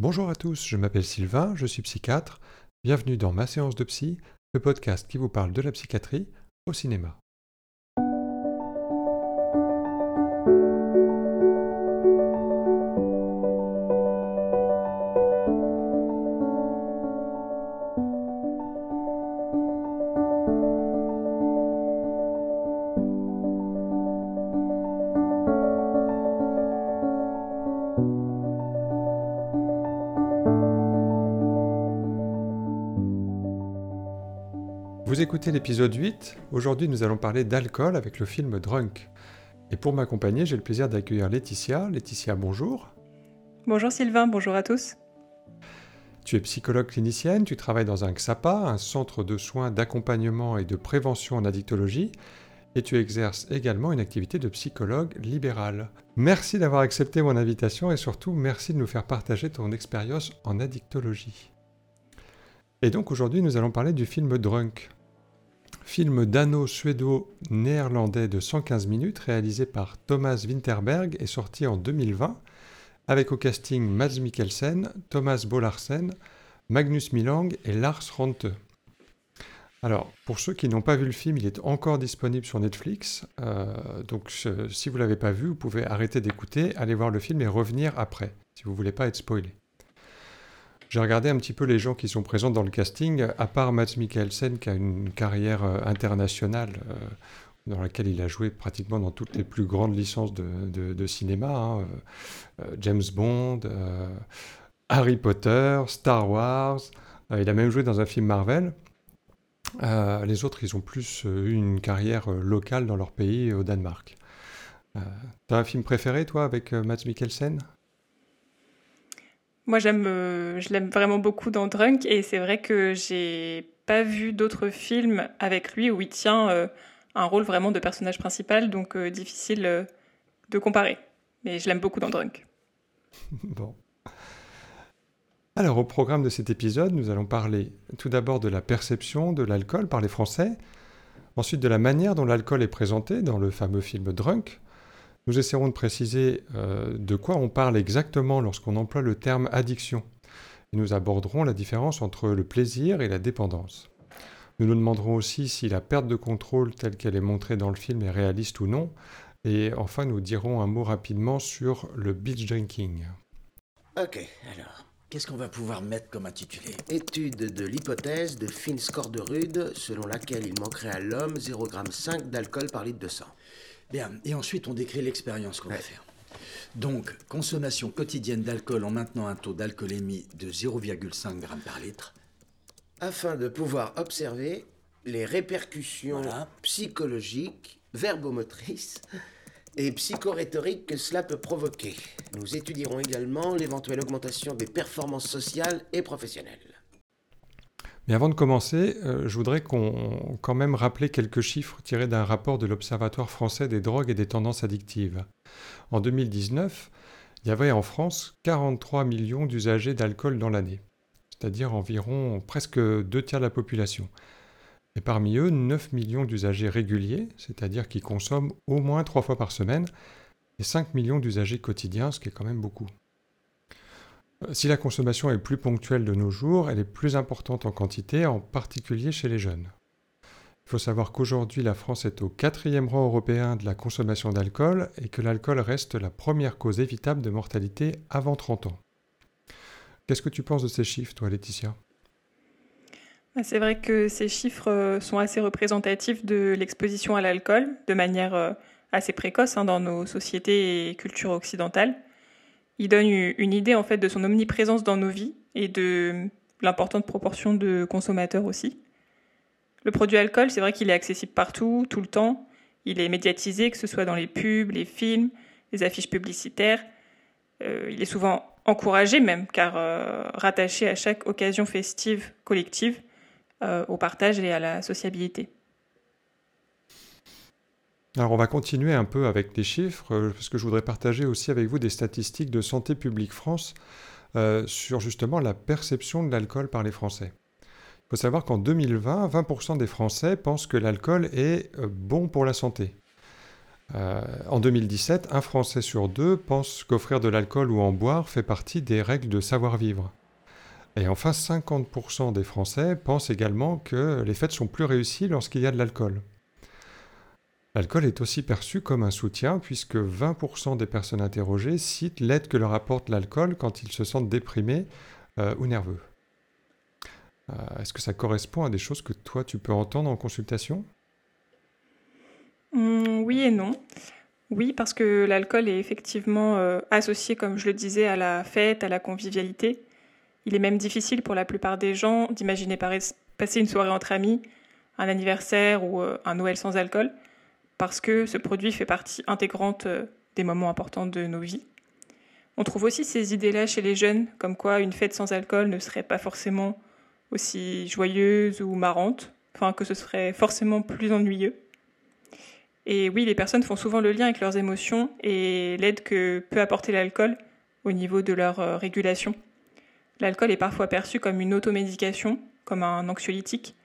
Bonjour à tous, je m'appelle Sylvain, je suis psychiatre. Bienvenue dans Ma séance de psy, le podcast qui vous parle de la psychiatrie au cinéma. Écoutez l'épisode 8. Aujourd'hui, nous allons parler d'alcool avec le film Drunk. Et pour m'accompagner, j'ai le plaisir d'accueillir Laetitia. Laetitia, bonjour. Bonjour Sylvain, bonjour à tous. Tu es psychologue clinicienne, tu travailles dans un XAPA, un centre de soins d'accompagnement et de prévention en addictologie, et tu exerces également une activité de psychologue libéral. Merci d'avoir accepté mon invitation et surtout merci de nous faire partager ton expérience en addictologie. Et donc aujourd'hui nous allons parler du film Drunk film dano-suédo-néerlandais de 115 minutes réalisé par Thomas Winterberg est sorti en 2020 avec au casting Mads Mikkelsen, Thomas Bollarsen, Magnus Milang et Lars Rante. Alors, pour ceux qui n'ont pas vu le film, il est encore disponible sur Netflix. Euh, donc, si vous ne l'avez pas vu, vous pouvez arrêter d'écouter, aller voir le film et revenir après, si vous ne voulez pas être spoilé. J'ai regardé un petit peu les gens qui sont présents dans le casting, à part Mads Mikkelsen qui a une carrière euh, internationale euh, dans laquelle il a joué pratiquement dans toutes les plus grandes licences de, cinéma, hein, euh, James Bond, Harry Potter, Star Wars, il a même joué dans un film Marvel. les autres, ils ont plus eu une carrière locale dans leur pays, au Danemark. T'as un film préféré, toi, avec Mads Mikkelsen? Moi, j'aime, euh, je l'aime vraiment beaucoup dans Drunk et c'est vrai que j'ai pas vu d'autres films avec lui où il tient euh, un rôle vraiment de personnage principal, donc euh, difficile de comparer. Mais je l'aime beaucoup dans Drunk. bon. Alors, au programme de cet épisode, nous allons parler tout d'abord de la perception de l'alcool par les Français, ensuite de la manière dont l'alcool est présenté dans le fameux film Drunk, nous essaierons de préciser euh, de quoi on parle exactement lorsqu'on emploie le terme addiction. Et nous aborderons la différence entre le plaisir et la dépendance. Nous nous demanderons aussi si la perte de contrôle telle qu'elle est montrée dans le film est réaliste ou non. Et enfin, nous dirons un mot rapidement sur le beach drinking. Ok, alors, qu'est-ce qu'on va pouvoir mettre comme intitulé? Étude de l'hypothèse de Finn Scorderud selon laquelle il manquerait à l'homme 0,5 g d'alcool par litre de sang. Bien, et ensuite on décrit l'expérience qu'on va faire. Donc, consommation quotidienne d'alcool en maintenant un taux d'alcoolémie de 0,5 g par litre. Afin de pouvoir observer les répercussions psychologiques, verbomotrices et psychorhétoriques que cela peut provoquer. Nous étudierons également l'éventuelle augmentation des performances sociales et professionnelles. Mais avant de commencer, euh, je voudrais qu'on quand même rappeler quelques chiffres tirés d'un rapport de l'Observatoire français des drogues et des tendances addictives. En 2019, il y avait en France 43 millions d'usagers d'alcool dans l'année, c'est-à-dire environ presque deux tiers de la population. Et parmi eux, 9 millions d'usagers réguliers, c'est-à-dire qui consomment au moins trois fois par semaine, et 5 millions d'usagers quotidiens, ce qui est quand même beaucoup. Si la consommation est plus ponctuelle de nos jours, elle est plus importante en quantité, en particulier chez les jeunes. Il faut savoir qu'aujourd'hui, la France est au quatrième rang européen de la consommation d'alcool et que l'alcool reste la première cause évitable de mortalité avant 30 ans. Qu'est-ce que tu penses de ces chiffres, toi, Laetitia? Bah, C'est vrai que ces chiffres euh, sont assez représentatifs de l'exposition à l'alcool de manière euh, assez précoce hein, dans nos sociétés et cultures occidentales il donne une idée en fait de son omniprésence dans nos vies et de l'importante proportion de consommateurs aussi. Le produit alcool, c'est vrai qu'il est accessible partout, tout le temps. Il est médiatisé, que ce soit dans les pubs, les films, les affiches publicitaires. Euh, il est souvent encouragé même, car euh, rattaché à chaque occasion festive collective, euh, au partage et à la sociabilité. Alors on va continuer un peu avec les chiffres, euh, parce que je voudrais partager aussi avec vous des statistiques de Santé publique France euh, sur justement la perception de l'alcool par les Français. Il faut savoir qu'en 2020, 20% des Français pensent que l'alcool est euh, bon pour la santé. en 2017, un Français sur deux pense qu'offrir de l'alcool ou en boire fait partie des règles de savoir-vivre. Et enfin, 50% des Français pensent également que les fêtes sont plus réussies lorsqu'il y a de l'alcool. L'alcool est aussi perçu comme un soutien puisque 20% des personnes interrogées citent l'aide que leur apporte l'alcool quand ils se sentent déprimés euh, ou nerveux. Euh, est-ce que ça correspond à des choses que toi tu peux entendre en consultation? Mmh, Oui et non. Oui, parce que l'alcool est effectivement euh, associé, comme je le disais, à la fête, à la convivialité. Il est même difficile pour la plupart des gens d'imaginer passer une soirée entre amis, un anniversaire ou un Noël sans alcool parce que ce produit fait partie intégrante euh, des moments importants de nos vies. On trouve aussi ces idées-là chez les jeunes, comme quoi une fête sans alcool ne serait pas forcément aussi joyeuse ou marrante, enfin que ce serait forcément plus ennuyeux. Et oui, les personnes font souvent le lien avec leurs émotions et l'aide que peut apporter l'alcool au niveau de leur euh, régulation. L'alcool est parfois perçu comme une automédication, comme un anxiolytique,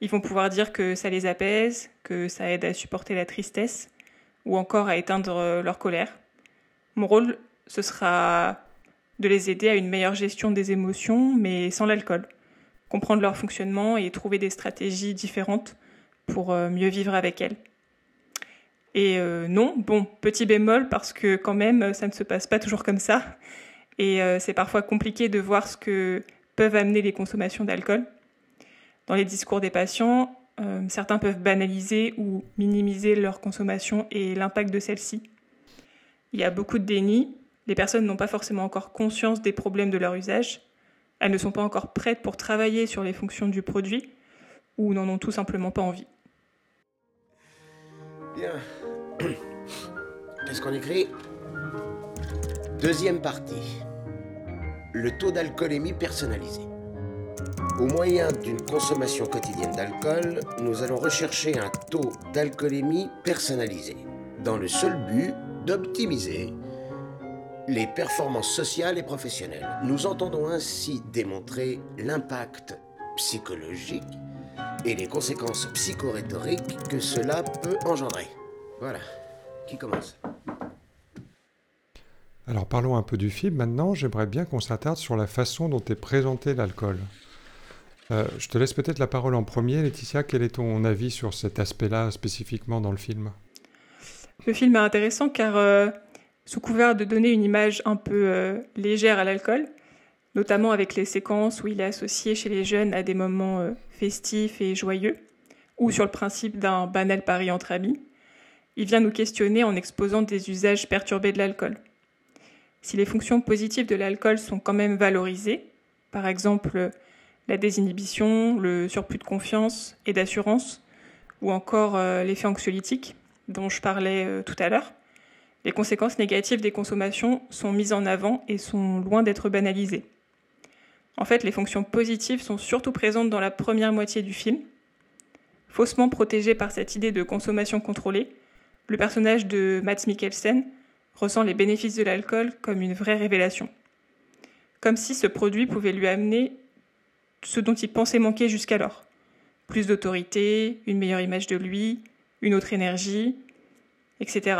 ils vont pouvoir dire que ça les apaise, que ça aide à supporter la tristesse ou encore à éteindre euh, leur colère. Mon rôle, ce sera de les aider à une meilleure gestion des émotions, mais sans l'alcool. Comprendre leur fonctionnement et trouver des stratégies différentes pour euh, mieux vivre avec elles. Et euh, non, bon, petit bémol, parce que quand même, ça ne se passe pas toujours comme ça. Et c'est parfois compliqué de voir ce que peuvent amener les consommations d'alcool. Dans les discours des patients, euh, certains peuvent banaliser ou minimiser leur consommation et l'impact de celle-ci. Il y a beaucoup de déni, les personnes n'ont pas forcément encore conscience des problèmes de leur usage, elles ne sont pas encore prêtes pour travailler sur les fonctions du produit ou n'en ont tout simplement pas envie. Bien. Qu'est-ce qu'on écrit? Deuxième partie. Le taux d'alcoolémie personnalisé. Au moyen d'une consommation quotidienne d'alcool, nous allons rechercher un taux d'alcoolémie personnalisé, dans le seul but d'optimiser les performances sociales et professionnelles. Nous entendons ainsi démontrer l'impact psychologique et les conséquences psychorhétoriques que cela peut engendrer. Voilà. Qui commence Alors parlons un peu du film maintenant. J'aimerais bien qu'on s'attarde sur la façon dont est présenté l'alcool. Euh, je te laisse peut-être la parole en premier, Laetitia. Quel est ton avis sur cet aspect-là spécifiquement dans le film? Le film est intéressant car, euh, sous couvert de donner une image un peu euh, légère à l'alcool, notamment avec les séquences où il est associé chez les jeunes à des moments festifs et joyeux, ou sur le principe d'un banal pari entre amis, il vient nous questionner en exposant des usages perturbés de l'alcool. Si les fonctions positives de l'alcool sont quand même valorisées, par exemple la désinhibition, le surplus de confiance et d'assurance, ou encore euh, l'effet anxiolytique dont je parlais euh, tout à l'heure, les conséquences négatives des consommations sont mises en avant et sont loin d'être banalisées. En fait, les fonctions positives sont surtout présentes dans la première moitié du film. Faussement protégé par cette idée de consommation contrôlée, le personnage de Mads Mikkelsen ressent les bénéfices de l'alcool comme une vraie révélation. Comme si ce produit pouvait lui amener ce dont il pensait manquer jusqu'alors. Plus d'autorité, une meilleure image de lui, une autre énergie, etc.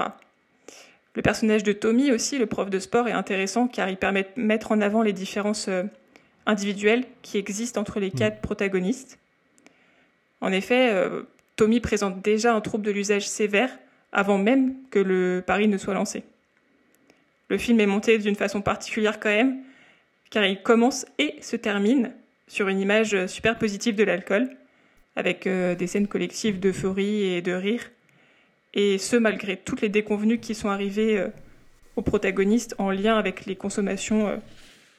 Le personnage de Tommy aussi, le prof de sport, est intéressant car il permet de mettre en avant les différences euh, individuelles qui existent entre les quatre protagonistes. En effet, euh, Tommy présente déjà un trouble de l'usage sévère avant même que le pari ne soit lancé. Le film est monté d'une façon particulière quand même, car il commence et se termine sur une image super positive de l'alcool, avec euh, des scènes collectives d'euphorie et de rire, et ce malgré toutes les déconvenues qui sont arrivées euh, aux protagonistes en lien avec les consommations euh,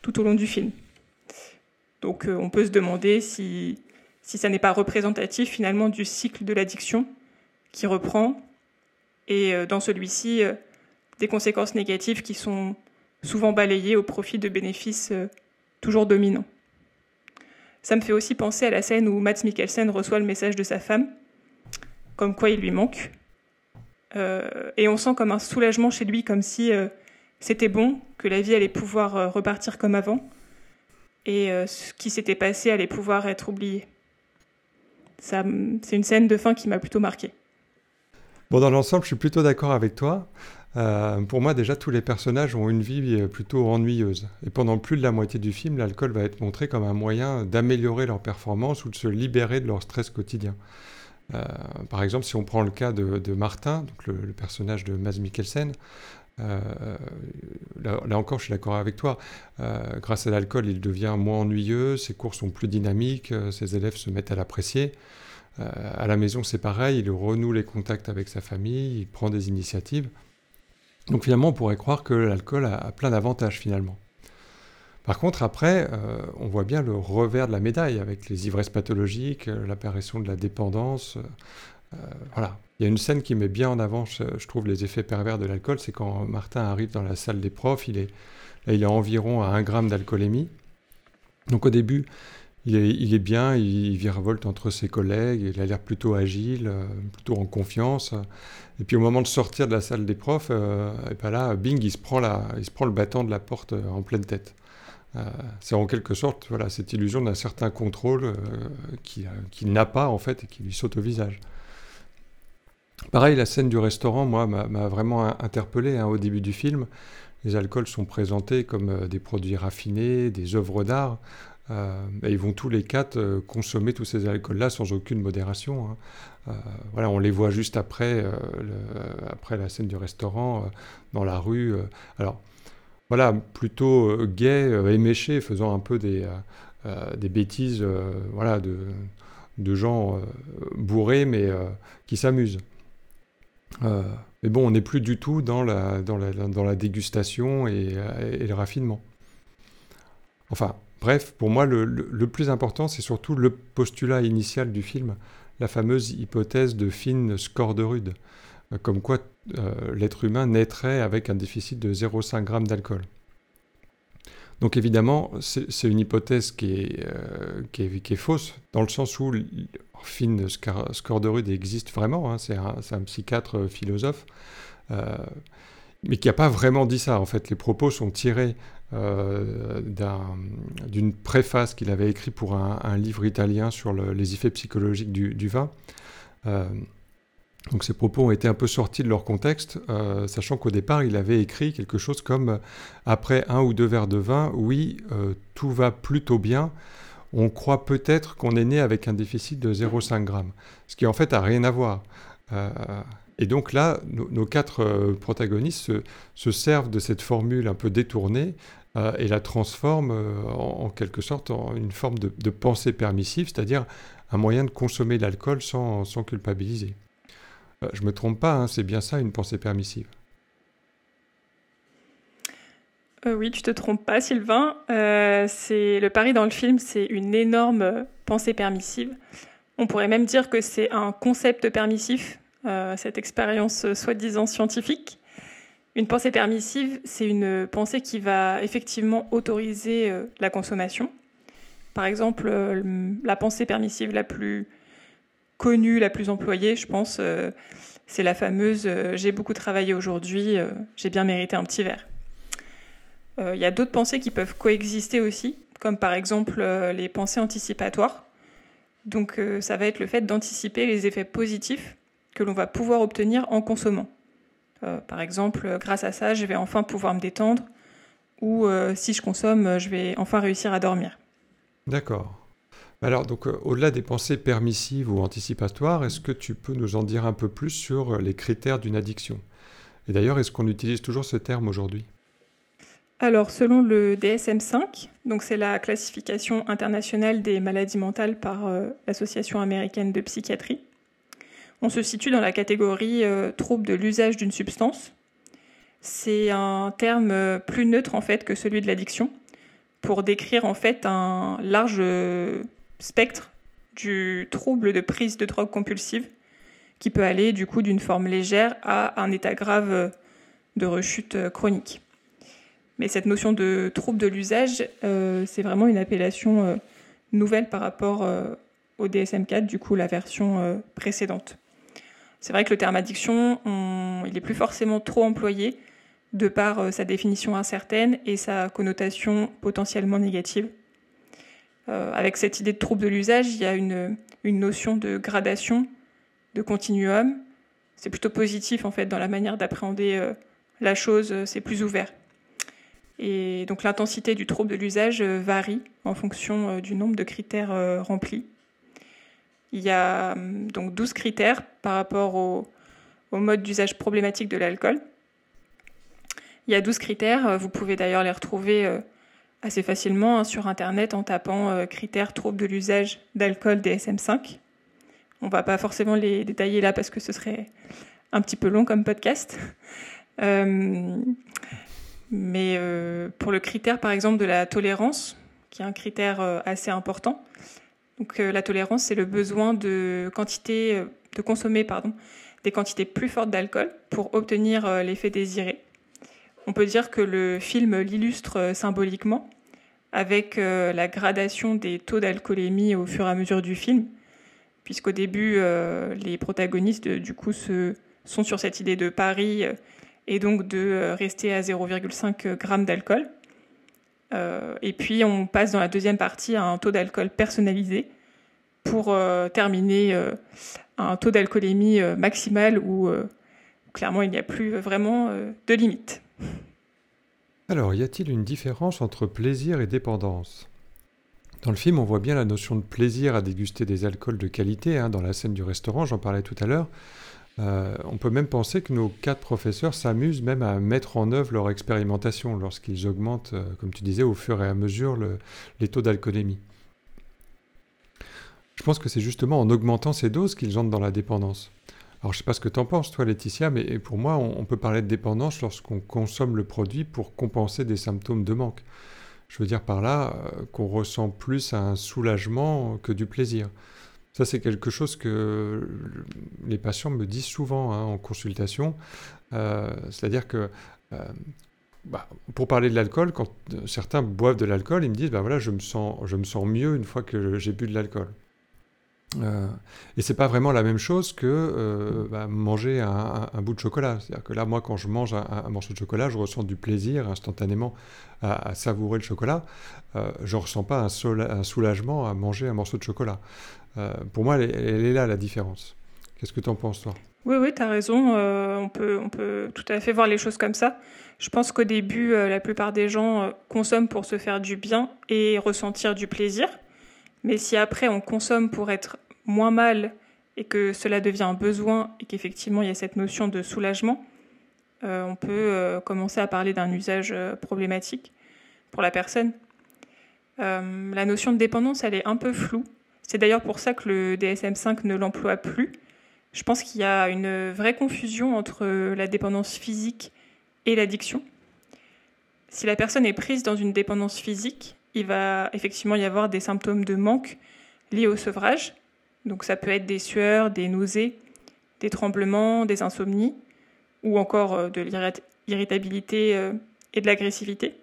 tout au long du film. Donc on peut se demander si, si ça n'est pas représentatif finalement du cycle de l'addiction qui reprend, et dans celui-ci, des conséquences négatives qui sont souvent balayées au profit de bénéfices toujours dominants. Ça me fait aussi penser à la scène où Matt Mikkelsen reçoit le message de sa femme, comme quoi il lui manque. Euh, et on sent comme un soulagement chez lui, comme si euh, c'était bon, que la vie allait pouvoir euh, repartir comme avant, et ce qui s'était passé allait pouvoir être oublié. c'est une scène de fin qui m'a plutôt marqué. Bon, dans l'ensemble, je suis plutôt d'accord avec toi. Euh, pour moi, déjà, tous les personnages ont une vie euh, plutôt ennuyeuse. Et pendant plus de la moitié du film, l'alcool va être montré comme un moyen d'améliorer leur performance ou de se libérer de leur stress quotidien. Euh, par exemple, si on prend le cas de, Martin, donc le, personnage de Mads Mikkelsen, là, encore, je suis d'accord avec toi. grâce à l'alcool, il devient moins ennuyeux, ses cours sont plus dynamiques, ses élèves se mettent à l'apprécier. À la maison, c'est pareil, il renoue les contacts avec sa famille, il prend des initiatives. Donc finalement, on pourrait croire que l'alcool a, plein d'avantages finalement. Par contre, après, euh, on voit bien le revers de la médaille avec les ivresses pathologiques, euh, l'apparition de la dépendance. Euh, voilà. Il y a une scène qui met bien en avant, je, trouve, les effets pervers de l'alcool. C'est quand Martin arrive dans la salle des profs, il est, là, il est environ à 1 gramme d'alcoolémie. Donc au début, il est, bien, il, virevolte entre ses collègues, il a l'air plutôt agile, euh, plutôt en confiance. Et puis au moment de sortir de la salle des profs, euh, ben là, bing, il se, prend il se prend le battant de la porte euh, en pleine tête. c'est en quelque sorte voilà, cette illusion d'un certain contrôle qu'il n'a pas en fait et qui lui saute au visage. Pareil, la scène du restaurant, moi, m'a vraiment interpellé hein, au début du film. Les alcools sont présentés comme des produits raffinés, des œuvres d'art. Euh, et ils vont tous les quatre euh, consommer tous ces alcools-là sans aucune modération. Hein. Euh, voilà, on les voit juste après, après la scène du restaurant, dans la rue. alors, voilà, plutôt gay, éméché, faisant un peu des, des bêtises voilà, de, de gens bourrés, mais qui s'amusent. mais bon, on n'est plus du tout dans la, dans la, dans la dégustation et, et le raffinement. Enfin, Bref, pour moi, le, plus important, c'est surtout le postulat initial du film, la fameuse hypothèse de Finn Scorderud, euh, comme quoi euh, l'être humain naîtrait avec un déficit de 0,5 g d'alcool. Donc évidemment, c'est une hypothèse euh, qui est, fausse, dans le sens où Finn Scorderud existe vraiment, hein, c'est un, psychiatre philosophe, mais qui n'a pas vraiment dit ça. En fait, les propos sont tirés euh, d'une préface qu'il avait écrite pour un, livre italien sur les effets psychologiques du, vin. Euh, donc ces propos ont été un peu sortis de leur contexte, euh, sachant qu'au départ, il avait écrit quelque chose comme Après un ou deux verres de vin, oui, tout va plutôt bien. On croit peut-être qu'on est né avec un déficit de 0,5 g, ce qui en fait n'a rien à voir. Et donc là, nos, quatre protagonistes se, servent de cette formule un peu détournée euh, et la transforme euh, en, quelque sorte en une forme de, pensée permissive, c'est-à-dire un moyen de consommer l'alcool sans, culpabiliser. Euh, je ne me trompe pas, hein, c'est bien ça une pensée permissive. oui, tu te trompes pas, Sylvain. c'est le pari dans le film, c'est une énorme pensée permissive. On pourrait même dire que c'est un concept permissif, cette expérience soi-disant scientifique. Une pensée permissive, c'est une pensée qui va effectivement autoriser euh, la consommation. Par exemple, euh, la pensée permissive la plus connue, la plus employée, je pense, euh, c'est la fameuse j'ai beaucoup travaillé aujourd'hui, j'ai bien mérité un petit verre. Il y a d'autres pensées qui peuvent coexister aussi, comme par exemple les pensées anticipatoires. Donc ça va être le fait d'anticiper les effets positifs que l'on va pouvoir obtenir en consommant. Euh, par exemple, grâce à ça, je vais enfin pouvoir me détendre ou euh, si je consomme, je vais enfin réussir à dormir. D'accord. Alors, donc, euh, au-delà des pensées permissives ou anticipatoires, est-ce que tu peux nous en dire un peu plus sur les critères d'une addiction? Et d'ailleurs, est-ce qu'on utilise toujours ce terme aujourd'hui? Alors, selon le DSM-5, donc c'est la classification internationale des maladies mentales par l'Association américaine de psychiatrie, on se situe dans la catégorie euh, trouble de l'usage d'une substance. C'est un terme euh, plus neutre en fait que celui de l'addiction pour décrire en fait un large euh, spectre du trouble de prise de drogue compulsive qui peut aller du coup d'une forme légère à un état grave de rechute chronique. Mais cette notion de trouble de l'usage, c'est vraiment une appellation nouvelle par rapport au DSM-4, du coup la version précédente. C'est vrai que le terme addiction, il n'est plus forcément trop employé de par euh, sa définition incertaine et sa connotation potentiellement négative. Euh, avec cette idée de trouble de l'usage, il y a une, notion de gradation, de continuum, c'est plutôt positif en fait dans la manière d'appréhender la chose, c'est plus ouvert. Et donc l'intensité du trouble de l'usage varie en fonction du nombre de critères remplis. Il y a hum, donc 12 critères par rapport au, mode d'usage problématique de l'alcool. Il y a 12 critères, vous pouvez d'ailleurs les retrouver assez facilement hein, sur Internet en tapant critères troubles de l'usage d'alcool DSM5. On va pas forcément les détailler là parce que ce serait un petit peu long comme podcast. Euh, mais euh, pour le critère, par exemple, de la tolérance, qui est un critère euh, assez important. Donc la tolérance, c'est le besoin de quantité, de consommer pardon, des quantités plus fortes d'alcool pour obtenir l'effet désiré. On peut dire que le film l'illustre symboliquement avec la gradation des taux d'alcoolémie au fur et à mesure du film, puisqu'au début, les protagonistes, du coup, se, sont sur cette idée de pari et donc de euh, rester à 0,5 g d'alcool. Euh, et puis on passe dans la deuxième partie à un taux d'alcool personnalisé pour euh, terminer à un taux d'alcoolémie maximal où clairement il n'y a plus vraiment de limite. Alors, y a-t-il une différence entre plaisir et dépendance? Dans le film, on voit bien la notion de plaisir à déguster des alcools de qualité, hein, dans la scène du restaurant, j'en parlais tout à l'heure. Euh, on peut même penser que nos quatre professeurs s'amusent même à mettre en œuvre leur expérimentation lorsqu'ils augmentent, euh, comme tu disais, au fur et à mesure les taux d'alcoolémie. Je pense que c'est justement en augmentant ces doses qu'ils entrent dans la dépendance. Alors je ne sais pas ce que tu en penses, toi Laetitia, mais pour moi, on, peut parler de dépendance lorsqu'on consomme le produit pour compenser des symptômes de manque. Je veux dire par là euh, qu'on ressent plus un soulagement que du plaisir. Ça, c'est quelque chose que les patients me disent souvent hein, en consultation. Euh, c'est-à-dire que, euh, bah, pour parler de l'alcool, quand euh, certains boivent de l'alcool, ils me disent, bah je me sens, je mieux une fois que j'ai bu de l'alcool. Euh, et c'est pas vraiment la même chose que bah, manger un, bout de chocolat. C'est-à-dire que là, moi, quand je mange un, morceau de chocolat, je ressens du plaisir instantanément à, savourer le chocolat. je ne ressens pas un, soulagement à manger un morceau de chocolat. Euh, pour moi, elle, est là la différence. Qu'est-ce que tu en penses, toi? Oui, oui, tu as raison. Euh, on, peut, on peut tout à fait voir les choses comme ça. Je pense qu'au début, euh, la plupart des gens consomment pour se faire du bien et ressentir du plaisir. Mais si après on consomme pour être moins mal et que cela devient un besoin et qu'effectivement il y a cette notion de soulagement, on peut commencer à parler d'un usage problématique pour la personne. la notion de dépendance, elle est un peu floue. C'est d'ailleurs pour ça que le DSM5 ne l'emploie plus. Je pense qu'il y a une vraie confusion entre la dépendance physique et l'addiction. Si la personne est prise dans une dépendance physique, il va effectivement y avoir des symptômes de manque liés au sevrage. Donc ça peut être des sueurs, des nausées, des tremblements, des insomnies, ou encore euh, de l'irritabilité euh, et de l'agressivité.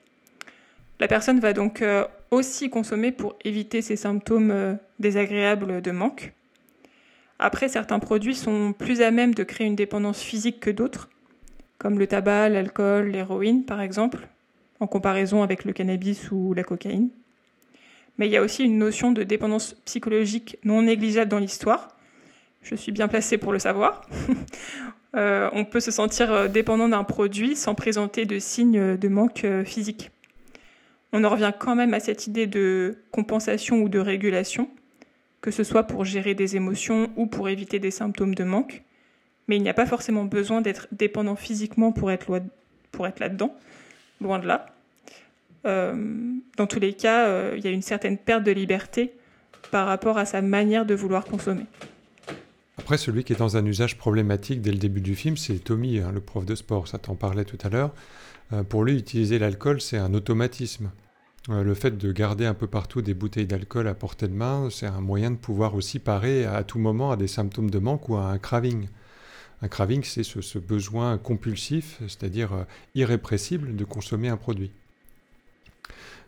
La personne va donc euh, aussi consommer pour éviter ces symptômes euh, désagréables de manque. Après, certains produits sont plus à même de créer une dépendance physique que d'autres, comme le tabac, l'alcool, l'héroïne par exemple, en comparaison avec le cannabis ou la cocaïne. Mais il y a aussi une notion de dépendance psychologique non négligeable dans l'histoire. Je suis bien placée pour le savoir. Euh, on peut se sentir dépendant d'un produit sans présenter de signes de manque physique on en revient quand même à cette idée de compensation ou de régulation, que ce soit pour gérer des émotions ou pour éviter des symptômes de manque. Mais il n'y a pas forcément besoin d'être dépendant physiquement pour être, là-dedans, loin de là. Euh, dans tous les cas, euh, il y a une certaine perte de liberté par rapport à sa manière de vouloir consommer. Après, celui qui est dans un usage problématique dès le début du film, c'est Tommy, hein, le prof de sport, ça t'en parlait tout à l'heure. Euh, pour lui, utiliser l'alcool, c'est un automatisme. Euh, le fait de garder un peu partout des bouteilles d'alcool à portée de main, c'est un moyen de pouvoir aussi parer à tout moment à des symptômes de manque ou à un craving. Un craving, c'est ce, besoin compulsif, c'est-à-dire euh, irrépressible de consommer un produit.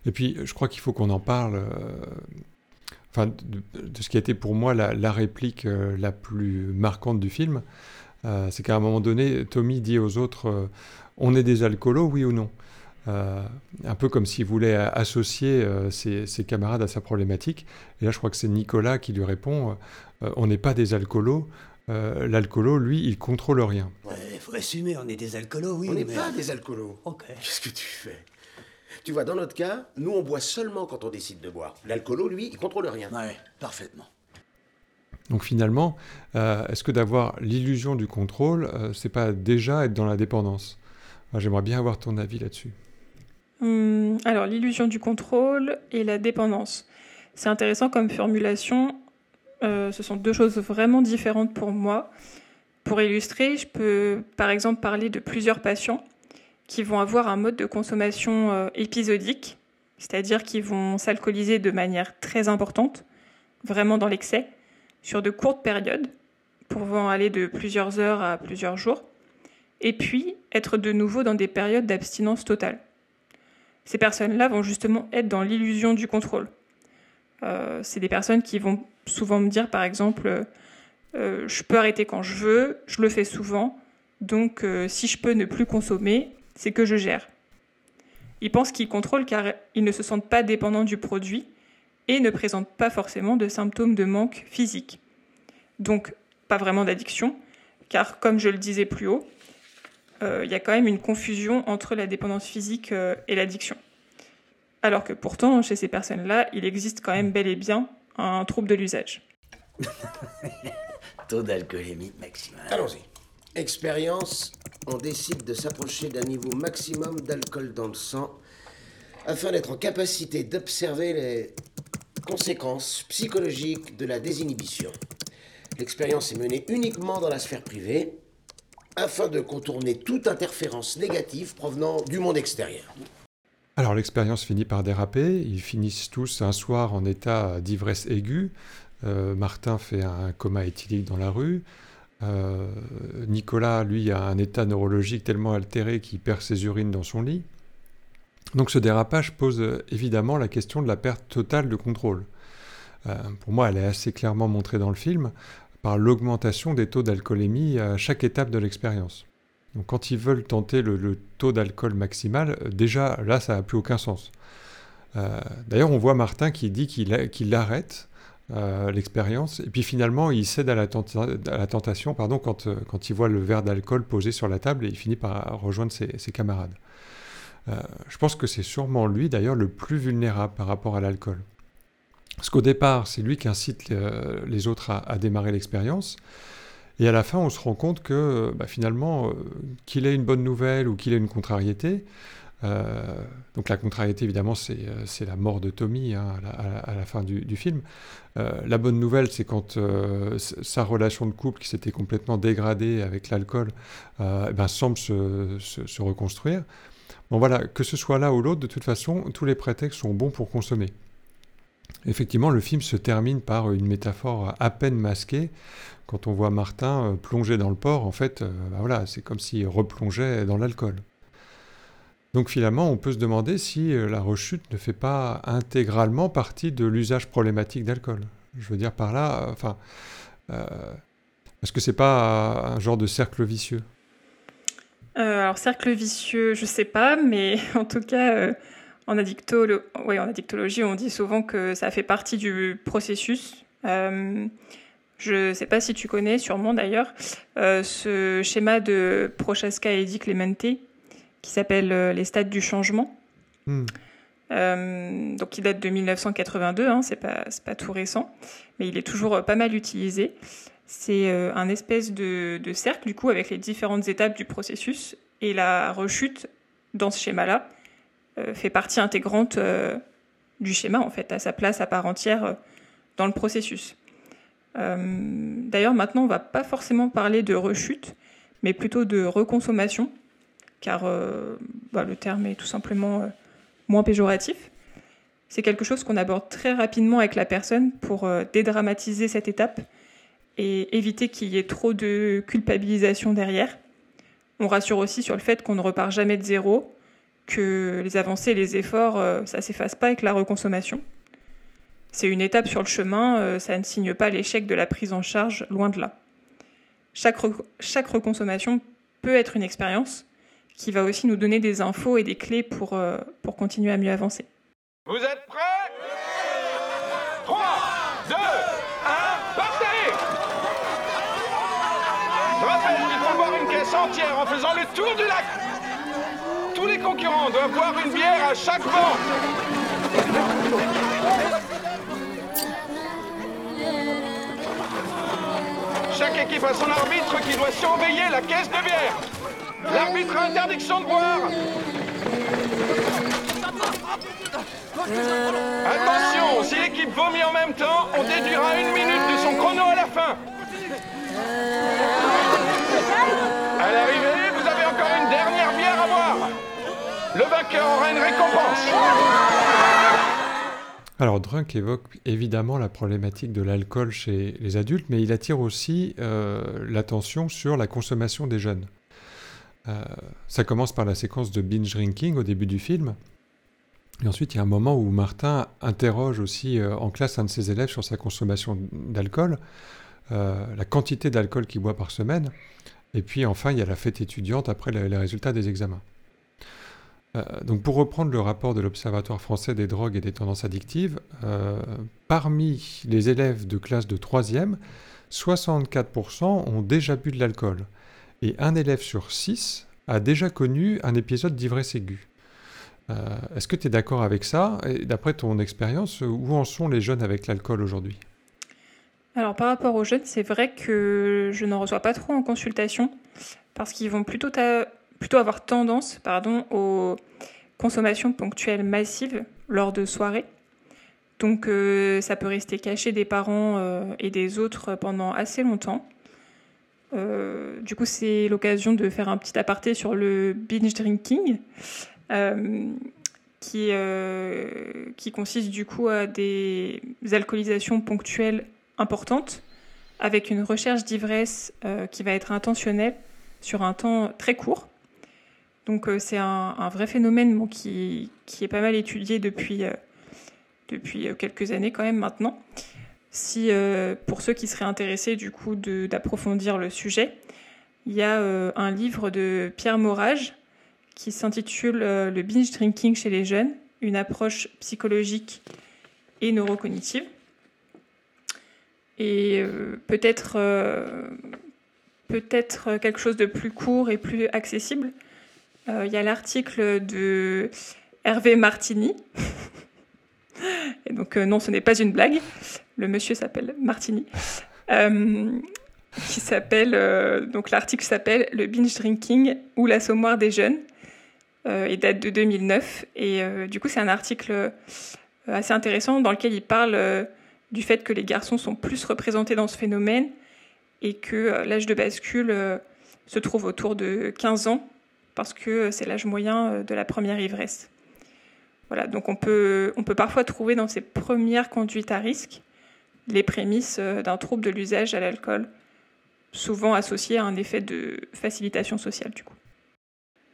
Et puis, je crois qu'il faut qu'on en parle, euh, enfin, de, ce qui a été pour moi la, réplique la plus marquante du film. c'est qu'à un moment donné, Tommy dit aux autres On est des alcoolos, oui ou non? Euh, un peu comme s'il voulait associer euh, ses, camarades à sa problématique. Et là, je crois que c'est Nicolas qui lui répond euh, On n'est pas des alcoolos, Euh, l'alcoolo, lui, il contrôle rien. Il faut assumer, on est des alcoolos, oui. On n'est mais- pas des alcoolos. Ok. Qu'est-ce que tu fais? Tu vois, dans notre cas, nous on boit seulement quand on décide de boire. L'alcoolo, lui, il contrôle rien. Ouais, parfaitement. Donc finalement, euh, est-ce que d'avoir l'illusion du contrôle, euh, c'est pas déjà être dans la dépendance? J'aimerais bien avoir ton avis là-dessus. Hum, alors, l'illusion du contrôle et la dépendance. C'est intéressant comme formulation. Euh, ce sont deux choses vraiment différentes pour moi. Pour illustrer, je peux par exemple parler de plusieurs patients qui vont avoir un mode de consommation euh, épisodique, c'est-à-dire qui vont s'alcooliser de manière très importante, vraiment dans l'excès, sur de courtes périodes, pouvant aller de plusieurs heures à plusieurs jours, et puis être de nouveau dans des périodes d'abstinence totale ces personnes-là vont justement être dans l'illusion du contrôle. Euh, c'est des personnes qui vont souvent me dire, par exemple, euh, je peux arrêter quand je veux, je le fais souvent, donc euh, si je peux ne plus consommer, c'est que je gère. Ils pensent qu'ils contrôlent car ils ne se sentent pas dépendants du produit et ne présentent pas forcément de symptômes de manque physique. Donc, pas vraiment d'addiction, car comme je le disais plus haut, euh, il y a quand même une confusion entre la dépendance physique euh, et l'addiction. Alors que pourtant, chez ces personnes-là, il existe quand même bel et bien un trouble de l'usage. Taux d'alcoolémie maximal. Allons-y. Expérience, on décide de s'approcher d'un niveau maximum d'alcool dans le sang afin d'être en capacité d'observer les conséquences psychologiques de la désinhibition. L'expérience est menée uniquement dans la sphère privée afin de contourner toute interférence négative provenant du monde extérieur. Alors l'expérience finit par déraper, ils finissent tous un soir en état d'ivresse aiguë. Euh, Martin fait un coma éthylique dans la rue. Euh, Nicolas, lui, a un état neurologique tellement altéré qu'il perd ses urines dans son lit. Donc ce dérapage pose euh, évidemment la question de la perte totale de contrôle. Pour moi, elle est assez clairement montrée dans le film par l'augmentation des taux d'alcoolémie à chaque étape de l'expérience. Donc quand ils veulent tenter le, taux d'alcool maximal, euh, déjà là, ça n'a plus aucun sens. Euh, D'ailleurs, on voit Martin qui dit qu'il arrête euh, l'expérience, et puis finalement, il cède à la, tentation quand, il voit le verre d'alcool posé sur la table et il finit par rejoindre ses, camarades. Je pense que c'est sûrement lui, d'ailleurs, le plus vulnérable par rapport à l'alcool. Parce qu'au départ, c'est lui qui incite euh, les autres à, démarrer l'expérience. Et à la fin, on se rend compte que bah, finalement, euh, qu'il ait une bonne nouvelle ou qu'il ait une contrariété, euh, donc la contrariété, évidemment, c'est euh, la mort de Tommy hein, à, la, fin du, film. Euh, la bonne nouvelle, c'est quand euh, sa relation de couple qui s'était complètement dégradée avec l'alcool euh, eh ben, semble se, se- se reconstruire. Bon voilà, que ce soit là ou l'autre, de toute façon, tous les prétextes sont bons pour consommer. Effectivement, le film se termine par une métaphore à peine masquée. Quand on voit Martin euh, plonger dans le port, en fait, euh, bah voilà, c'est comme s'il replongeait dans l'alcool. Donc finalement, on peut se demander si euh, la rechute ne fait pas intégralement partie de l'usage problématique d'alcool. Je veux dire par là, enfin, est-ce que c'est pas un genre de cercle vicieux? Alors, cercle vicieux, je sais pas, mais en tout cas, en, addictolo- ouais, en addictologie, on dit souvent que ça fait partie du processus. Euh, je sais pas si tu connais, sûrement d'ailleurs, euh, ce schéma de Prochaska et Di Clemente qui s'appelle euh, les stades du changement. Euh, donc, il date de 1982, hein, c'est pas, tout récent, mais il est toujours pas mal utilisé. C'est un espèce de, de cercle, du coup, avec les différentes étapes du processus. Et la rechute, dans ce schéma-là, fait partie intégrante euh, du schéma, en fait, à sa place à part entière euh, dans le processus. Euh, D'ailleurs, maintenant, on va pas forcément parler de rechute, mais plutôt de reconsommation, car euh, bah, le terme est tout simplement euh, moins péjoratif. C'est quelque chose qu'on aborde très rapidement avec la personne pour euh, dédramatiser cette étape et éviter qu'il y ait trop de culpabilisation derrière. On rassure aussi sur le fait qu'on ne repart jamais de zéro, que les avancées les efforts, euh, ça s'efface pas avec la reconsommation. C'est une étape sur le chemin, euh, ça ne signe pas l'échec de la prise en charge, loin de là. Chaque, re- chaque reconsommation peut être une expérience qui va aussi nous donner des infos et des clés pour, euh, pour continuer à mieux avancer. Vous êtes prêts? 3, 2, 1, partez bière en faisant le tour du lac. Concurrents doivent boire une bière à chaque banc. Chaque équipe a son arbitre qui doit surveiller la caisse de bière. L'arbitre a interdiction de boire. Attention, si l'équipe vomit en même temps, on déduira une minute de son chrono à la fin. Le vainqueur aura une récompense. Alors Drunk évoque évidemment la problématique de l'alcool chez les adultes, mais il attire aussi euh, l'attention sur la consommation des jeunes. Euh, ça commence par la séquence de binge drinking au début du film. Et ensuite, il y a un moment où Martin interroge aussi euh, en classe un de ses élèves sur sa consommation d'alcool, la quantité d'alcool qu'il boit par semaine. Et puis enfin, il y a la fête étudiante après les résultats des examens. Euh, donc pour reprendre le rapport de l'Observatoire français des drogues et des tendances addictives, euh, parmi les élèves de classe de 3e, 64% ont déjà bu de l'alcool. Et un élève sur 6 a déjà connu un épisode d'ivresse aiguë. Euh, est-ce que tu es d'accord avec ça? Et d'après ton expérience, où en sont les jeunes avec l'alcool aujourd'hui? Alors par rapport aux jeunes, c'est vrai que je n'en reçois pas trop en consultation parce qu'ils vont plutôt plutôt avoir tendance pardon, aux consommations ponctuelles massives lors de soirées. Donc euh, ça peut rester caché des parents euh, et des autres pendant assez longtemps. Euh, du coup, c'est l'occasion de faire un petit aparté sur le binge drinking, qui, qui consiste du coup à des alcoolisations ponctuelles importantes, avec une recherche d'ivresse qui va être intentionnelle sur un temps très court. Donc euh, c'est un, vrai phénomène qui, est pas mal étudié depuis, euh, depuis euh, quelques années quand même maintenant. Si, pour ceux qui seraient intéressés du coup d'approfondir le sujet, il y a un livre de Pierre Morage qui s'intitule Le binge drinking chez les jeunes, une approche psychologique et neurocognitive. Et peut-être peut-être quelque chose de plus court et plus accessible, il y a l'article de Hervé Martini. Donc, euh, non, ce n'est pas une blague. Le monsieur s'appelle Martini. Euh, qui s'appelle, donc l'article s'appelle Le binge drinking ou l'assommoir des jeunes. et date de 2009. Et du coup, c'est un article assez intéressant dans lequel il parle du fait que les garçons sont plus représentés dans ce phénomène et que l'âge de bascule se trouve autour de 15 ans parce que c'est l'âge moyen euh, de la première ivresse. Voilà, donc on peut, on peut parfois trouver dans ces premières conduites à risque les prémices euh, d'un trouble de l'usage à l'alcool, souvent associé à un effet de facilitation sociale du coup.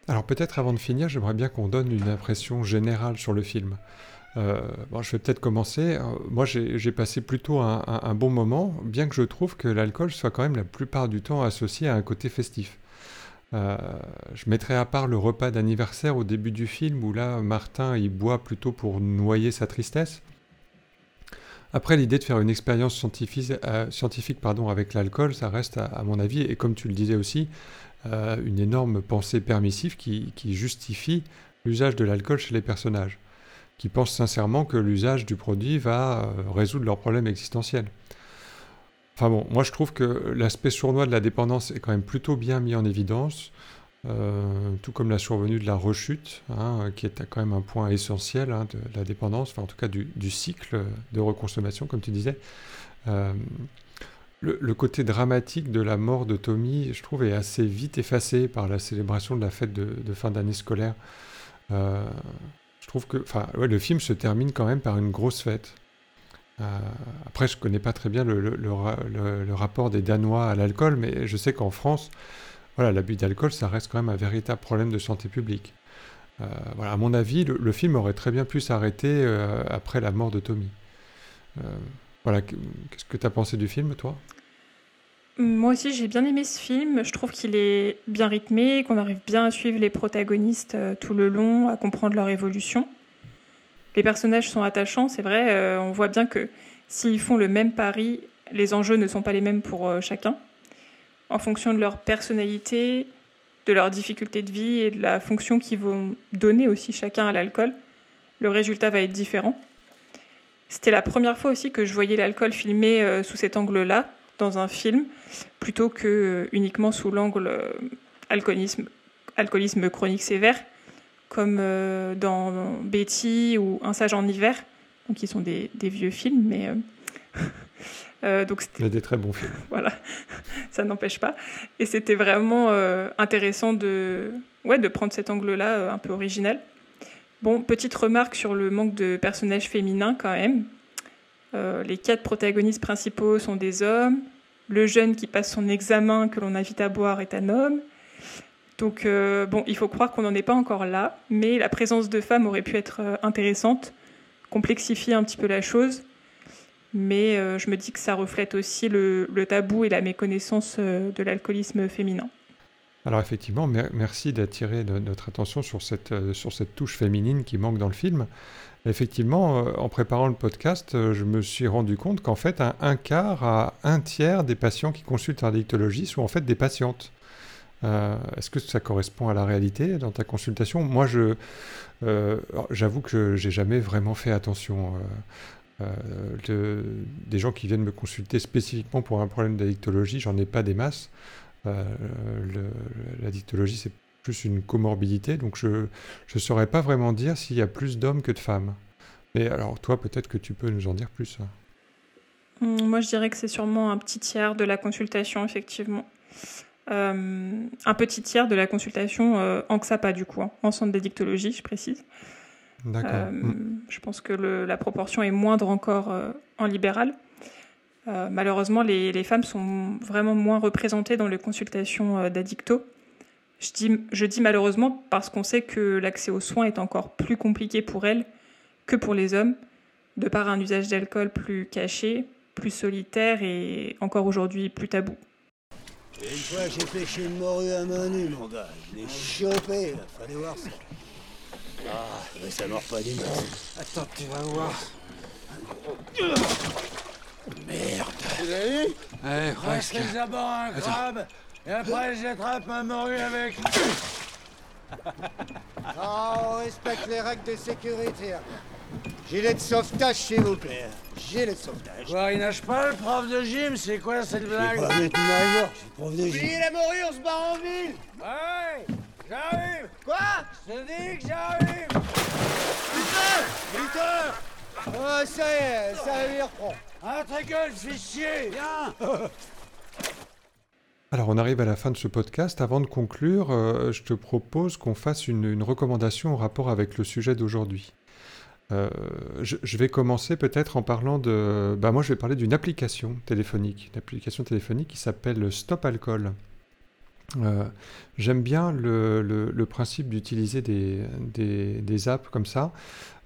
Alors peut-être avant de finir, j'aimerais bien qu'on donne une impression générale sur le film. Euh, bon, je vais peut-être commencer. Moi, j'ai passé plutôt un, bon moment, bien que je trouve que l'alcool soit quand même la plupart du temps associé à un côté festif. Euh, je mettrai à part le repas d'anniversaire au début du film où là Martin il boit plutôt pour noyer sa tristesse. Après l'idée de faire une expérience scientifique, euh, avec l'alcool, ça reste à, mon avis, et comme tu le disais aussi, euh, une énorme pensée permissive qui, qui justifie l'usage de l'alcool chez les personnages, qui pensent sincèrement que l'usage du produit va résoudre leurs problèmes existentiels. Enfin bon, moi je trouve que l'aspect sournois de la dépendance est quand même plutôt bien mis en évidence, euh, tout comme la survenue de la rechute, hein, qui est quand même un point essentiel hein, de la dépendance, enfin en tout cas du, cycle de reconsommation, comme tu disais. Euh, le, côté dramatique de la mort de Tommy, je trouve, est assez vite effacé par la célébration de la fête de, fin d'année scolaire. Euh, je trouve que, enfin, ouais, le film se termine quand même par une grosse fête. Euh, après, je ne connais pas très bien le, rapport des Danois à l'alcool, mais je sais qu'en France, voilà, l'abus d'alcool, ça reste quand même un véritable problème de santé publique. Euh, voilà, à mon avis, le, film aurait très bien pu s'arrêter euh, après la mort de Tommy. voilà, qu'est-ce que tu as pensé du film, toi? Moi aussi, j'ai bien aimé ce film. Je trouve qu'il est bien rythmé, qu'on arrive bien à suivre les protagonistes tout le long, à comprendre leur évolution les personnages sont attachants, c'est vrai. Euh, on voit bien que s'ils font le même pari, les enjeux ne sont pas les mêmes pour euh, chacun. En fonction de leur personnalité, de leurs difficultés de vie et de la fonction qu'ils vont donner aussi chacun à l'alcool, le résultat va être différent. C'était la première fois aussi que je voyais l'alcool filmé euh, sous cet angle-là, dans un film, plutôt que uniquement sous l'angle alcoolisme chronique sévère, comme dans Betty ou Un sage en hiver, donc qui sont des, des vieux films, mais Euh, donc Il y a des très bons films. voilà, ça n'empêche pas. Et c'était vraiment euh, intéressant de, ouais, de prendre cet angle-là euh, un peu original. Bon, petite remarque sur le manque de personnages féminins quand même. les quatre protagonistes principaux sont des hommes. Le jeune qui passe son examen que l'on invite à boire est un homme. Donc, bon, il faut croire qu'on n'en est pas encore là, mais la présence de femmes aurait pu être intéressante, complexifier un petit peu la chose mais euh, je me dis que ça reflète aussi le, tabou et la méconnaissance euh, de l'alcoolisme féminin. Alors effectivement, merci d'attirer notre attention sur cette, euh, sur cette touche féminine qui manque dans le film. Effectivement, en préparant le podcast, je me suis rendu compte qu'en fait, un, quart à un tiers des patients qui consultent en dictologie sont en fait des patientes. Est-ce que ça correspond à la réalité dans ta consultation? Moi, je, j'avoue que j'ai jamais vraiment fait attention euh, des gens qui viennent me consulter spécifiquement pour un problème d'addictologie, j'en ai pas des masses. Euh, l'addictologie, c'est plus une comorbidité, donc je ne saurais pas vraiment dire s'il y a plus d'hommes que de femmes. Mais alors, toi, peut-être que tu peux nous en dire plus. Hum, moi, je dirais que c'est sûrement un petit tiers de la consultation, effectivement. Euh, un petit tiers de la consultation en XAPA, du coup, hein, en centre d'addictologie, je précise. Euh, mm. Je pense que la proportion est moindre encore euh, en libéral. Euh, malheureusement, les, femmes sont vraiment moins représentées dans les consultations d'addicto. Je dis, je dis malheureusement parce qu'on sait que l'accès aux soins est encore plus compliqué pour elles que pour les hommes, de par un usage d'alcool plus caché, plus solitaire et encore aujourd'hui plus tabou. Une fois j'ai pêché une morue à main nue, mon gars. Je l'ai chopé, fallait voir ça. Ah, mais ça mord pas des masses. Attends, tu vas voir. Merde. Tu l'as eu Ouais, presque. Je d'abord un crabe, et après j'attrape un morue avec. Ah, on respecte les règles de sécurité. Gilet de sauvetage, s'il vous plaît. Gilet de sauvetage. Quoi, il nage pas, le prof de gym C'est quoi cette blague Je suis pas je suis prof de gym. la morue, on se barre en ville Ouais J'arrive Quoi? Je te dis que j'arrive Putain Putain Oh, ça y est, ça y reprend. Ah, ta gueule, fais chier Viens Alors, on arrive à la fin de ce podcast. Avant de conclure, euh, je te propose qu'on fasse une, recommandation en rapport avec le sujet d'aujourd'hui. Euh, je, vais commencer peut-être en parlant de... Bah moi, je vais parler d'une application téléphonique, une téléphonique qui s'appelle Stop Alcool. Euh, j'aime bien le, principe d'utiliser des, apps comme ça.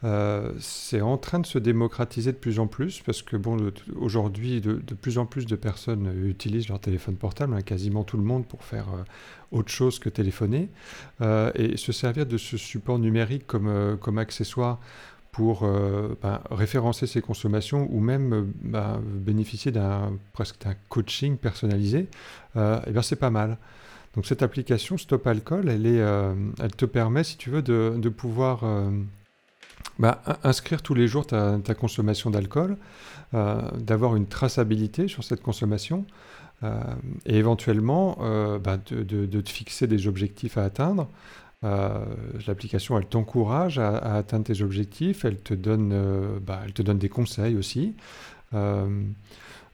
Euh, c'est en train de se démocratiser de plus en plus parce que bon, aujourd'hui, de, plus en plus de personnes utilisent leur téléphone portable, hein, quasiment tout le monde, pour faire autre chose que téléphoner. et se servir de ce support numérique comme, comme accessoire pour ben, référencer ses consommations ou même ben, bénéficier d'un presque d'un coaching personnalisé, et eh bien c'est pas mal. Donc cette application Stop Alcool, elle, est, euh, elle te permet, si tu veux, de, pouvoir euh, bah, inscrire tous les jours ta, consommation d'alcool, euh, d'avoir une traçabilité sur cette consommation et éventuellement bah, de, te fixer des objectifs à atteindre. L'application, elle t'encourage à, atteindre tes objectifs, elle te donne, bah, elle te donne des conseils aussi.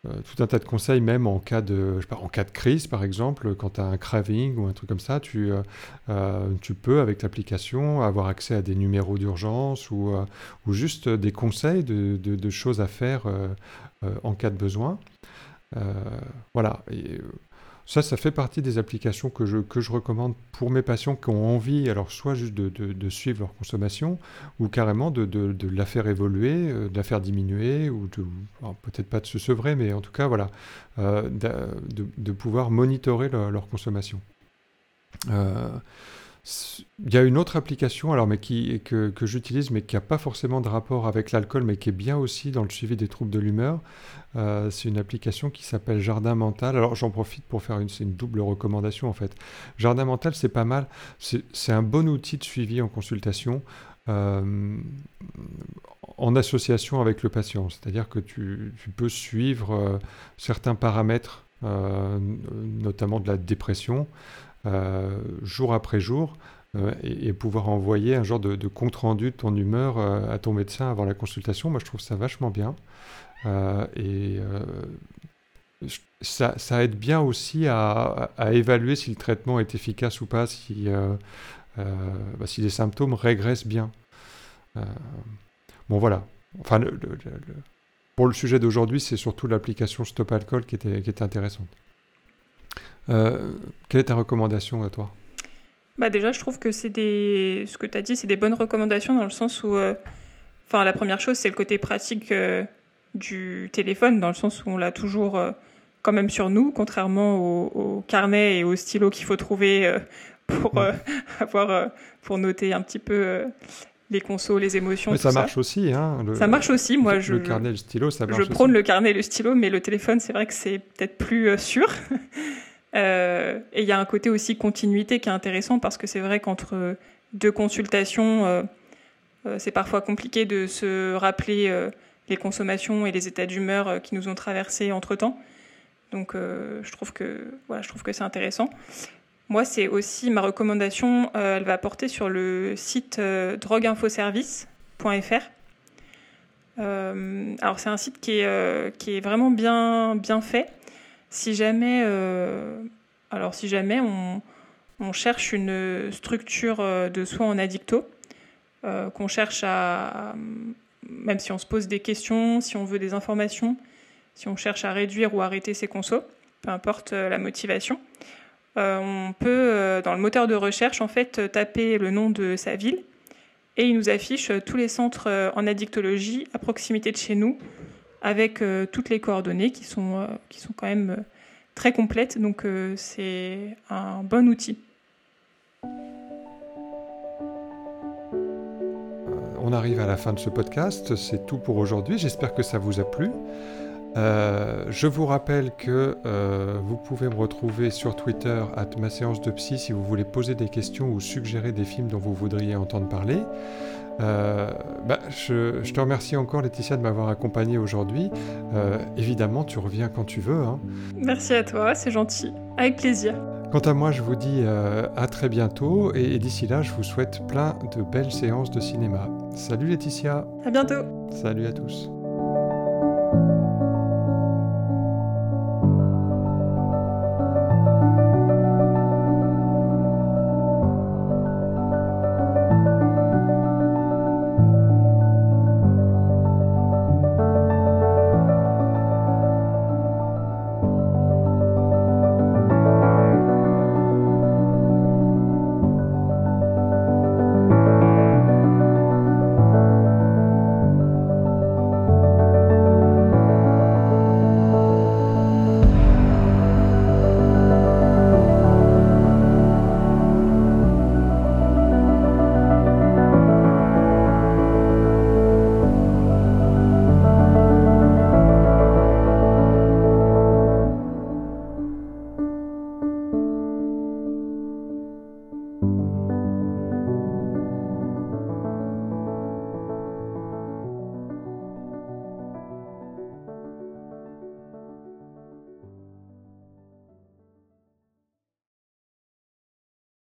Euh, tout un tas de conseils, même en cas de, en cas de crise, par exemple, quand tu as un craving ou un truc comme ça, tu, euh, euh, tu peux, avec l'application, avoir accès à des numéros d'urgence ou, ou juste des conseils de, de, choses à faire en cas de besoin. voilà. Ça, ça fait partie des applications que je, que je recommande pour mes patients qui ont envie, alors soit juste de, de, suivre leur consommation, ou carrément de, de la faire évoluer, euh, de la faire diminuer, ou peut-être pas de se sevrer, mais en tout cas, voilà, euh, de, pouvoir monitorer leur, consommation. Euh, il y a une autre application alors, mais que, j'utilise, mais qui n'a pas forcément de rapport avec l'alcool, mais qui est bien aussi dans le suivi des troubles de l'humeur. Euh, c'est une application qui s'appelle Jardin Mental. Alors j'en profite pour faire une, double recommandation en fait. Jardin Mental, c'est pas mal. C'est un bon outil de suivi en consultation. Euh, en association avec le patient. C'est-à-dire que tu, tu peux suivre euh, certains paramètres, notamment de la dépression, euh, jour après jour euh, et, pouvoir envoyer un genre de, compte-rendu de ton humeur euh, à ton médecin avant la consultation. Moi, je trouve ça vachement bien. et ça, aide bien aussi à, évaluer si le traitement est efficace ou pas, si, bah, les symptômes régressent bien. bon, voilà. Enfin, pour le sujet d'aujourd'hui, c'est surtout l'application Stop Alcool qui était, qui était intéressante. Euh, quelle est ta recommandation à toi? Bah déjà, je trouve que c'est des, ce que tu as dit, c'est des bonnes recommandations dans le sens où, euh, enfin, la première chose, c'est le côté pratique euh, du téléphone, dans le sens où on l'a toujours quand même sur nous, contrairement au, carnet et au stylo qu'il faut trouver pour avoir, pour noter un petit peu les consos, les émotions. Mais ça marche aussi, hein. ça marche aussi. Moi, je le carnet, le stylo, ça marche. Je prône le carnet et le stylo, mais le téléphone, c'est vrai que c'est peut-être plus sûr. Euh, et il y a un côté aussi continuité qui est intéressant parce que c'est vrai qu'entre deux consultations, euh, euh, c'est parfois compliqué de se rappeler les consommations et les états d'humeur qui nous ont traversés entre temps. Donc je trouve que voilà, je trouve que c'est intéressant. Moi, c'est aussi ma recommandation. elle va porter sur le site drogueinfoservice.fr. alors c'est un site qui est, qui est vraiment bien, bien fait si jamais, euh, alors si jamais on, cherche une structure euh, de soins en addicto, euh, qu'on cherche à, même si on se pose des questions, si on veut des informations, si on cherche à réduire ou arrêter ses consos, peu importe la motivation, on peut, dans le moteur de recherche, en fait, taper le nom de sa ville et il nous affiche tous les centres en addictologie à proximité de chez nous avec euh, toutes les coordonnées qui sont, euh, qui sont quand même euh, très complètes. Donc c'est un bon outil. On arrive à la fin de ce podcast, c'est tout pour aujourd'hui, j'espère que ça vous a plu. je vous rappelle que vous pouvez me retrouver sur Twitter à ma séance de psy si vous voulez poser des questions ou suggérer des films dont vous voudriez entendre parler. Euh, bah, je, te remercie encore Laetitia de m'avoir accompagné aujourd'hui. Euh, évidemment, tu reviens quand tu veux. Hein. Merci à toi, c'est gentil. Avec plaisir. Quant à moi, je vous dis euh, à très bientôt et, et d'ici là, je vous souhaite plein de belles séances de cinéma. Salut Laetitia. À bientôt. Salut à tous.